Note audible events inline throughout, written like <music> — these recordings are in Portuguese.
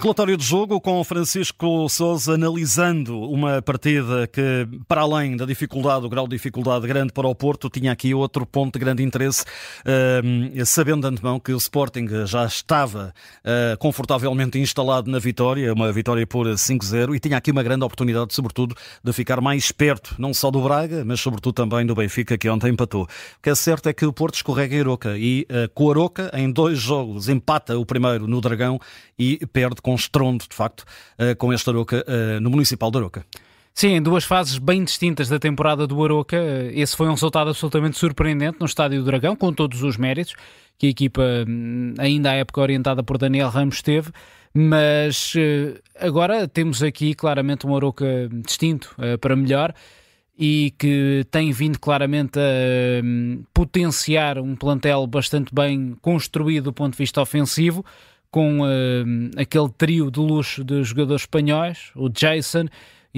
Relatório de jogo com Francisco Souza analisando uma partida que, para além da dificuldade, o grau de dificuldade grande para o Porto, tinha aqui outro ponto de grande interesse, uh, sabendo de antemão que o Sporting já estava uh, confortavelmente instalado na vitória, uma vitória por 5-0, e tinha aqui uma grande oportunidade, sobretudo, de ficar mais perto, não só do Braga, mas sobretudo também do Benfica, que ontem empatou. O que é certo é que o Porto escorrega em Aroca e uh, com Aroca, em dois jogos, empata o primeiro no Dragão e perde com estrondo, de facto, eh, com este Aroca eh, no Municipal de Aroca. Sim, em duas fases bem distintas da temporada do Aroca. Eh, esse foi um resultado absolutamente surpreendente no Estádio do Dragão, com todos os méritos que a equipa, hum, ainda à época orientada por Daniel Ramos, teve. Mas agora temos aqui claramente um Aroca distinto para melhor e que tem vindo claramente a hum, potenciar um plantel bastante bem construído do ponto de vista ofensivo com uh, aquele trio de luxo de jogadores espanhóis, o Jason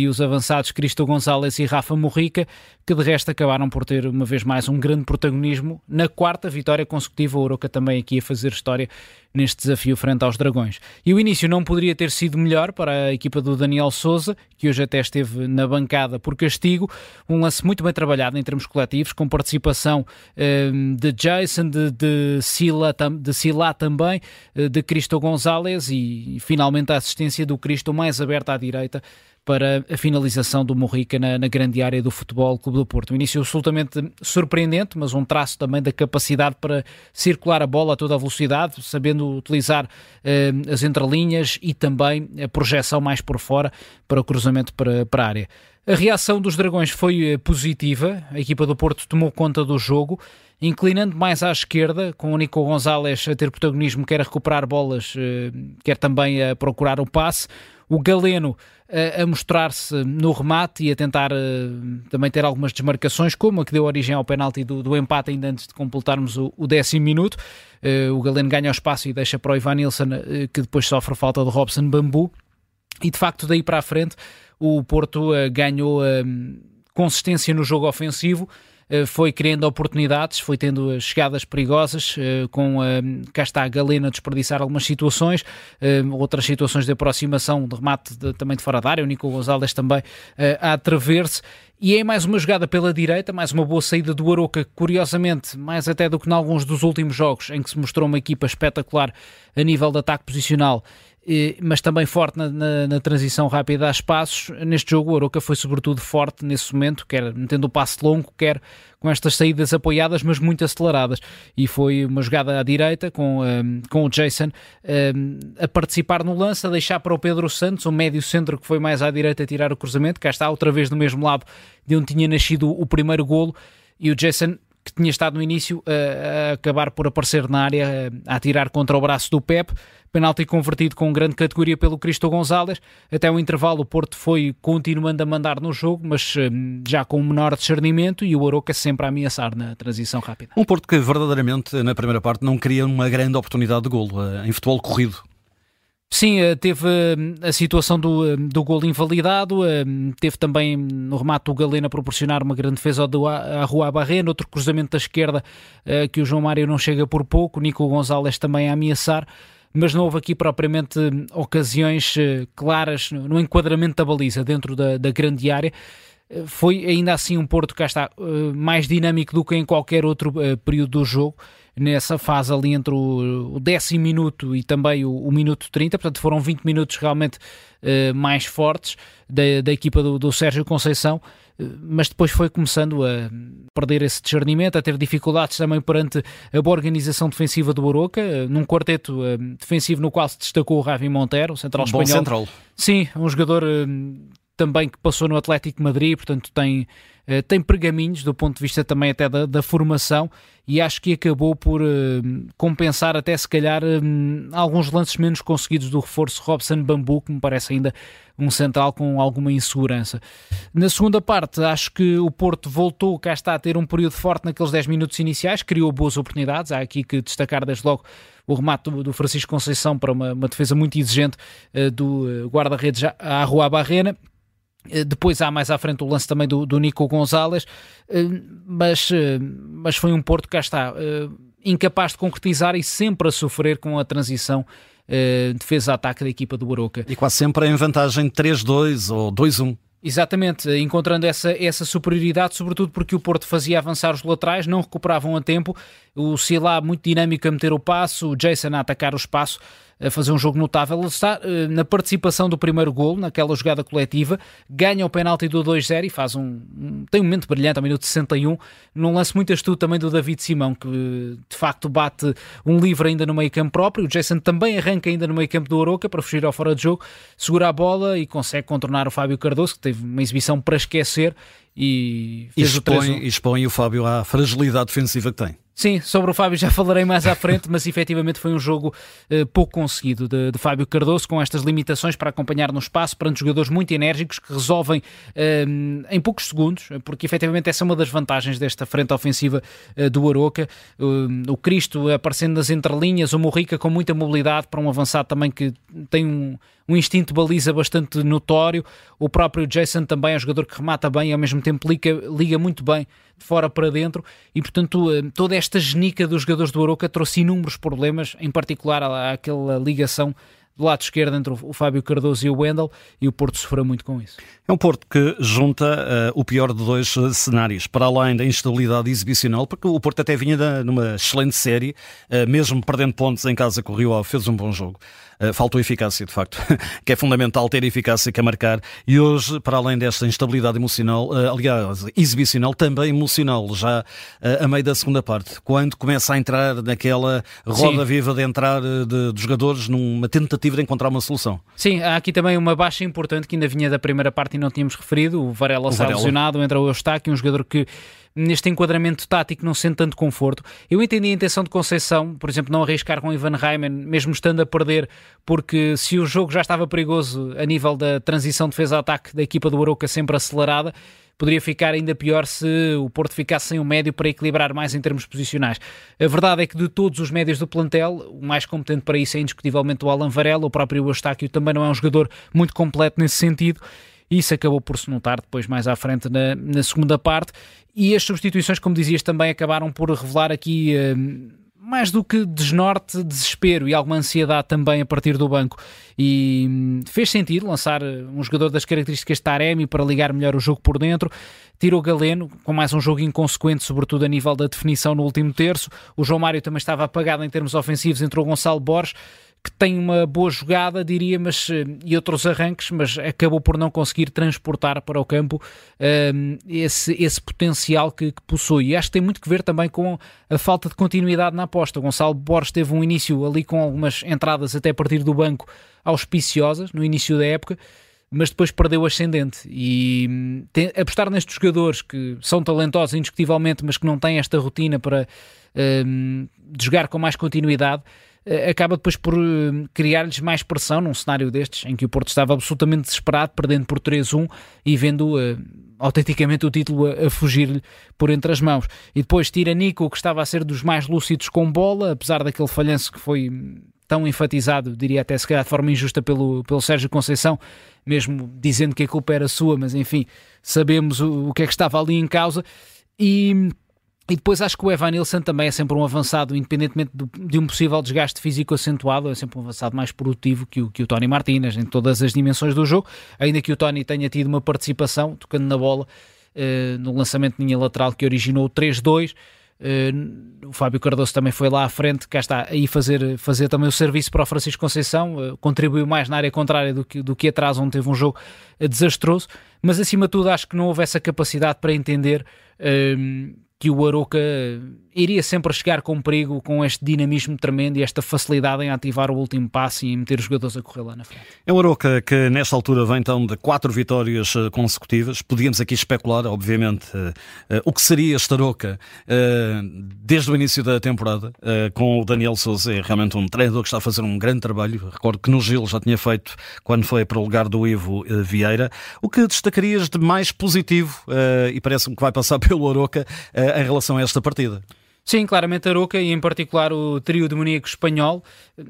e os avançados Cristo Gonzalez e Rafa Morrica, que de resto acabaram por ter uma vez mais um grande protagonismo na quarta vitória consecutiva. O Oroca também aqui a fazer história neste desafio frente aos Dragões. E o início não poderia ter sido melhor para a equipa do Daniel Souza, que hoje até esteve na bancada por castigo. Um lance muito bem trabalhado em termos coletivos, com participação eh, de Jason, de, de, Sila, de Sila também, eh, de Cristo Gonzalez e, e finalmente a assistência do Cristo mais aberta à direita para a finalização do Morrica na, na, grande área do Futebol Clube do Porto. Um início absolutamente surpreendente, mas um traço também da capacidade para circular a bola a toda a velocidade, sabendo utilizar eh, as entrelinhas e também a projeção mais por fora para o cruzamento para, para a área. A reação dos Dragões foi eh, positiva, a equipa do Porto tomou conta do jogo, inclinando mais à esquerda, com o Nico Gonzalez a ter protagonismo, quer a recuperar bolas, eh, quer também a procurar o passe o Galeno a, a mostrar-se no remate e a tentar uh, também ter algumas desmarcações, como a que deu origem ao penalti do, do empate ainda antes de completarmos o, o décimo minuto. O Galeno ganha o espaço e deixa para o Ivan Nilsson, que depois sofre falta de Robson Bambu. E de facto, daí para a frente, o Porto ganhou consistência no jogo ofensivo eh, foi criando oportunidades, foi tendo chegadas perigosas, eh, com eh, cá está a Galena a desperdiçar algumas situações, outras situações de aproximação, de remate de, também de fora da área, o Nico Gonzalez também a atrever-se. E é mais uma jogada pela direita, mais uma boa saída do Aroca, curiosamente, mais até do que em alguns dos últimos jogos, em que se mostrou uma equipa espetacular a nível de ataque posicional mas também forte na, na, na, transição rápida a espaços. Neste jogo, o Aroca foi sobretudo forte nesse momento, quer metendo o passe longo, quer com estas saídas apoiadas, mas muito aceleradas. E foi uma jogada à direita com, um, com o Jason um, a participar no lance, a deixar para o Pedro Santos, o médio centro que foi mais à direita a tirar o cruzamento. Cá está, outra vez no mesmo lado de onde tinha nascido o primeiro golo. E o Jason que tinha estado no início a, a acabar por aparecer na área, a, atirar contra o braço do Pep. Penalti convertido com grande categoria pelo Cristo Gonzalez. Até o intervalo, o Porto foi continuando a mandar no jogo, mas hum, já com um menor discernimento e o Aroca sempre a ameaçar na transição rápida. Um Porto que verdadeiramente, na primeira parte, não queria uma grande oportunidade de golo eh, em futebol corrido. Sim, eh, teve hum, a situação do, hum, do gol invalidado, teve também no remate o Galena proporcionar uma grande defesa do Rua Barrena, outro cruzamento da esquerda eh, que o João Mário não chega por pouco, Nico Gonzalez também a ameaçar mas não houve aqui propriamente ocasiões eh, claras no enquadramento da baliza dentro da, da grande área. Foi ainda assim um Porto cá está mais dinâmico do que em qualquer outro período do jogo nessa fase ali entre o, o décimo minuto e também o, o, minuto 30, portanto foram 20 minutos realmente uh, mais fortes da, da equipa do, do Sérgio Conceição, uh, mas depois foi começando a perder esse discernimento, a ter dificuldades também perante a boa organização defensiva do Oroca, uh, num quarteto defensivo no qual se destacou o Ravi Montero, o central um espanhol. Bom central. Sim, um jogador também que passou no Atlético Madrid, portanto tem, uh, tem pergaminhos do ponto de vista também até da, da formação e acho que acabou por uh, compensar até se calhar uh, alguns lances menos conseguidos do reforço Robson Bambu, que me parece ainda um central com alguma insegurança. Na segunda parte, acho que o Porto voltou, cá está, a ter um período forte naqueles 10 minutos iniciais, criou boas oportunidades, há aqui que destacar desde logo o remate do, Francisco Conceição para uma, uma defesa muito exigente do guarda-redes à Rua Barrena, eh, depois há mais à frente o lance também do, do Nico Gonzalez, eh, mas, eh, mas foi um Porto que cá está, incapaz de concretizar e sempre a sofrer com a transição defesa-ataque da equipa do Aroca. E quase sempre em vantagem 3-2 ou 2-1. Exatamente, encontrando essa, essa superioridade, sobretudo porque o Porto fazia avançar os laterais, não recuperavam a tempo, o Silá muito dinâmico a meter o passo, o Jason a atacar o espaço, a fazer um jogo notável. Ele está uh, na participação do primeiro gol, naquela jogada coletiva, ganha o penalti do 2-0 e faz um, um, tem um momento brilhante ao minuto 61, num lance muito astuto também do David Simão, que de facto bate um livre ainda no meio campo próprio. O Jason também arranca ainda no meio campo do Oroca para fugir ao fora de jogo, segura a bola e consegue contornar o Fábio Cardoso, que teve uma exibição para esquecer e fez expõe, o expõe o Fábio à fragilidade defensiva que tem. Sim, sobre o Fábio já <laughs> falarei mais à frente, mas efetivamente foi um jogo uh, pouco conseguido de, de, Fábio Cardoso, com estas limitações para acompanhar no espaço perante jogadores muito enérgicos que resolvem uh, em poucos segundos, porque efetivamente essa é uma das vantagens desta frente ofensiva uh, do Aroca. o Cristo aparecendo nas entrelinhas, o Morrica com muita mobilidade para um avançado também que tem um um instinto baliza bastante notório. O próprio Jason também é um jogador que remata bem e ao mesmo tempo liga, liga muito bem de fora para dentro e, portanto, eh, toda esta genica dos jogadores do Aroca trouxe inúmeros problemas, em particular aquela ligação do lado esquerdo entre o Fábio Cardoso e o Wendel e o Porto sofreu muito com isso. É um Porto que junta uh, o pior de dois uh, cenários, para além da instabilidade exibicional, porque o Porto até vinha da, numa excelente série, uh, mesmo perdendo pontos em casa com o Rio Ave, fez um bom jogo. Faltou eficácia, de facto, <laughs> que é fundamental ter eficácia que a marcar. E hoje, para além desta instabilidade emocional, aliás, exibicional, também emocional, já a meio da segunda parte, quando começa a entrar naquela roda Sim. viva de entrar de, de jogadores numa tentativa de encontrar uma solução. Sim, há aqui também uma baixa importante que ainda vinha da primeira parte e não tínhamos referido. O Varela está lesionado, entra o Eustáquio, um jogador que neste enquadramento tático não sente tanto conforto. Eu entendi a intenção de Conceição, por exemplo, não arriscar com Ivan Reimann, mesmo estando a perder, porque se o jogo já estava perigoso a nível da transição defesa-ataque da equipa do Aroca sempre acelerada, poderia ficar ainda pior se o Porto ficasse sem um médio para equilibrar mais em termos posicionais. A verdade é que de todos os médios do plantel, o mais competente para isso é indiscutivelmente o Alan Varela, o próprio Eustáquio também não é um jogador muito completo nesse sentido, isso acabou por se notar depois mais à frente na, na segunda parte. E as substituições, como dizias, também acabaram por revelar aqui. Uh, mais do que desnorte, desespero e alguma ansiedade também a partir do banco. E hum, fez sentido lançar eh, um jogador das características de Taremi para ligar melhor o jogo por dentro. Tirou Galeno, com mais um jogo inconsequente, sobretudo a nível da definição no último terço. O João Mário também estava apagado em termos ofensivos, entrou Gonçalo Borges que tem uma boa jogada, diria, mas, eh, e outros arranques, mas acabou por não conseguir transportar para o campo um, ehm, esse, esse potencial que, que, possui. E acho que tem muito que ver também com a falta de continuidade na aposta. Gonçalo Borges teve um início ali com algumas entradas até a partir do banco auspiciosas no início da época, mas depois perdeu o ascendente. E hum, tem, apostar nestes jogadores que são talentosos indiscutivelmente, mas que não têm esta rotina para um, de jogar com mais continuidade eh, acaba depois por eh, criar-lhes mais pressão num cenário destes, em que o Porto estava absolutamente desesperado, perdendo por 3-1 e vendo uh, autenticamente o título a, a fugir-lhe por entre as mãos. E depois tira Nico, que estava a ser dos mais lúcidos com bola, apesar daquele falhanço que foi tão enfatizado, diria até se calhar de forma injusta pelo, pelo Sérgio Conceição, mesmo dizendo que a culpa era sua, mas enfim, sabemos o, o que é que estava ali em causa. E e depois acho que o Evan Nilsson também é sempre um avançado, independentemente do, de um possível desgaste físico acentuado, é sempre um avançado mais produtivo que o, que o Tony Martínez em todas as dimensões do jogo, ainda que o Tony tenha tido uma participação tocando na bola uh, no lançamento de linha lateral que originou o 3-2. Uh, eh, o Fábio Cardoso também foi lá à frente, cá está, aí fazer, fazer também o serviço para o Francisco Conceição, uh, contribuiu mais na área contrária do que, do que atrás, onde teve um jogo desastroso, mas acima de tudo acho que não houve essa capacidade para entender que o Aroca iria sempre chegar com perigo, com este dinamismo tremendo e esta facilidade em ativar o último passe e meter os jogadores a correr lá na frente. É o Aroca que nesta altura vem então de quatro vitórias eh, consecutivas. Podíamos aqui especular, obviamente, uh, uh, o que seria este Aroca desde o início da temporada, com o Daniel Souza, é realmente um treinador que está a fazer um grande trabalho. Recordo que no Gil já tinha feito quando foi para o lugar do Ivo Vieira. O que destacarias de mais positivo, e parece-me que vai passar <laughs> pelo Aroca, em relação a esta partida? Sim, claramente Aroca e em particular o trio demoníaco espanhol.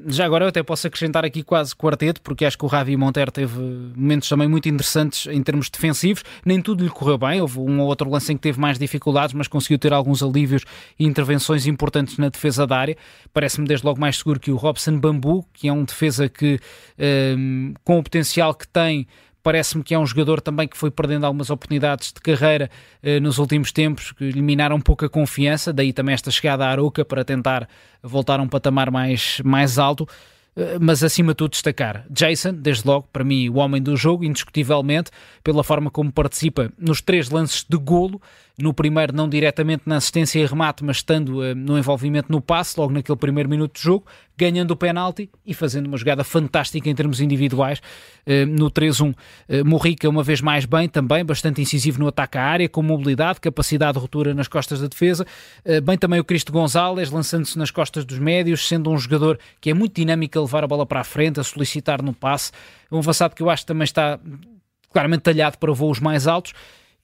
Já agora eu até posso acrescentar aqui quase quarteto, porque acho que o Javi Monteiro teve momentos também muito interessantes em termos defensivos. Nem tudo lhe correu bem, houve um ou outro lance em que teve mais dificuldades, mas conseguiu ter alguns alívios e intervenções importantes na defesa da área. Parece-me desde logo mais seguro que o Robson Bambu, que é um defesa que, um, com o potencial que tem, Parece-me que é um jogador também que foi perdendo algumas oportunidades de carreira eh, nos últimos tempos, que eliminaram um pouco a confiança, daí também esta chegada à Aruca para tentar voltar a um patamar mais, mais alto. Eh, mas acima de tudo destacar Jason, desde logo, para mim, o homem do jogo, indiscutivelmente, pela forma como participa nos três lances de golo, no primeiro não diretamente na assistência e remate, mas estando uh, no envolvimento no passe, logo naquele primeiro minuto de jogo, ganhando o penalti e fazendo uma jogada fantástica em termos individuais uh, no 3-1. Uh, Morrica uma vez mais bem também, bastante incisivo no ataque à área, com mobilidade, capacidade de ruptura nas costas da defesa, bem também o Cristo Gonzalez, lançando-se nas costas dos médios, sendo um jogador que é muito dinâmico a levar a bola para a frente, a solicitar no passe, um avançado que eu acho que também está claramente talhado para voos mais altos,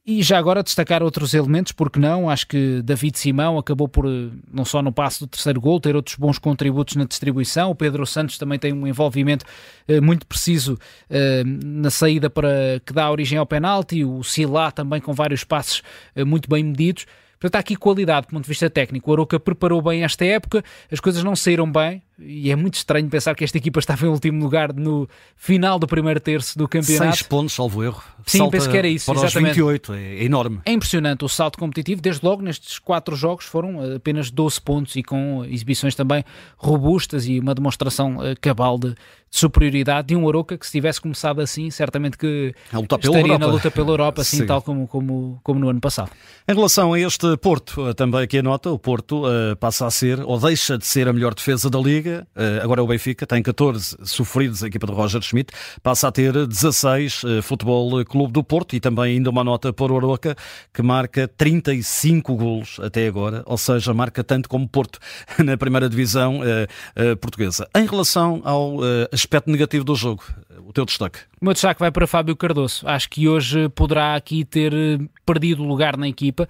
e já agora destacar outros elementos, porque não? Acho que David Simão acabou por, eh, não só no passo do terceiro gol, ter outros bons contributos na distribuição. O Pedro Santos também tem um envolvimento eh, muito preciso eh, na saída para que dá origem ao penalti. O Silá também com vários passos eh, muito bem medidos. Portanto, há aqui qualidade do ponto de vista técnico. O Aroca preparou bem esta época, as coisas não saíram bem, e é muito estranho pensar que esta equipa estava em último lugar no final do primeiro terço do campeonato. Seis pontos, salvo erro. Sim, Salta penso que era isso. Para exatamente. os 28, é enorme. É impressionante o salto competitivo. Desde logo, nestes quatro jogos foram apenas 12 pontos e com exibições também robustas e uma demonstração eh, cabal de, de superioridade de um Aroca que se tivesse começado assim, certamente que estaria Europa. na luta pela Europa, assim, <laughs> tal como, como, como no ano passado. Em relação a este Porto, eh, também aqui a nota, o Porto uh, passa a ser, ou deixa de ser a melhor defesa da Liga, Liga, eh, agora o Benfica tem 14 sofridos, a equipa de Roger Schmidt, passa a ter 16 eh, Futebol Clube do Porto e também ainda uma nota para o Aroca, que marca 35 golos até agora, ou seja, marca tanto como Porto <laughs> na primeira divisão eh, portuguesa. Em relação ao aspecto negativo do jogo, o teu destaque? O meu destaque vai para Fábio Cardoso. Acho que hoje poderá aqui ter perdido lugar na equipa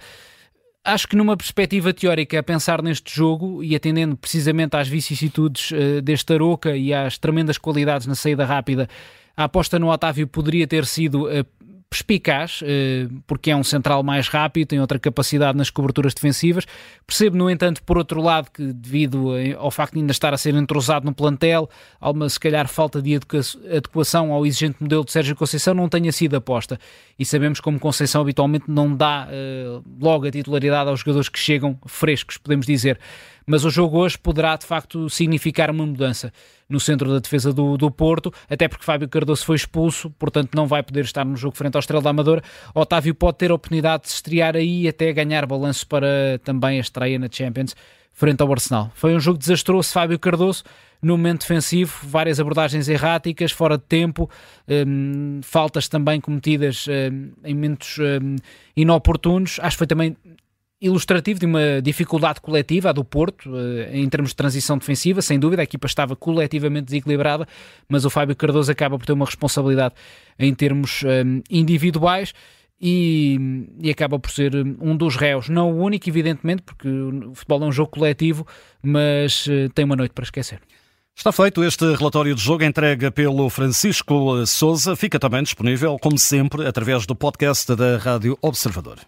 acho que numa perspectiva teórica, a pensar neste jogo e atendendo precisamente às vicissitudes uh, deste Aroca e às tremendas qualidades na saída rápida, a aposta no Otávio poderia ter sido uh, perspicaz, eh, porque é um central mais rápido, tem outra capacidade nas coberturas defensivas. Percebo, no entanto, por outro lado, que devido ao facto de ainda estar a ser entrosado no plantel, há uma, se calhar, falta de adequação ao exigente modelo de Sérgio Conceição, não tenha sido aposta. E sabemos como Conceição habitualmente não dá uh, logo a titularidade aos jogadores que chegam frescos, podemos dizer mas o jogo hoje poderá de facto significar uma mudança no centro da defesa do, do Porto, até porque Fábio Cardoso foi expulso, portanto não vai poder estar no jogo frente ao Estrela da Amadora. Otávio pode ter a oportunidade de estrear aí até ganhar balanço para também a estreia na Champions frente ao Arsenal. Foi um jogo desastroso, Fábio Cardoso, no momento defensivo, várias abordagens erráticas, fora de tempo, um, faltas também cometidas um, em momentos um, inoportunos. Acho que foi também ilustrativo de uma dificuldade coletiva, a do Porto, eh, em termos de transição defensiva, sem dúvida, a equipa estava coletivamente desequilibrada, mas o Fábio Cardoso acaba por ter uma responsabilidade em termos um, eh, individuais. E, e, acaba por ser um dos réus, não o único, evidentemente, porque o futebol é um jogo coletivo, mas uh, tem uma noite para esquecer. Está feito este relatório de jogo entregue pelo Francisco Souza. Fica também disponível, como sempre, através do podcast da Rádio Observador.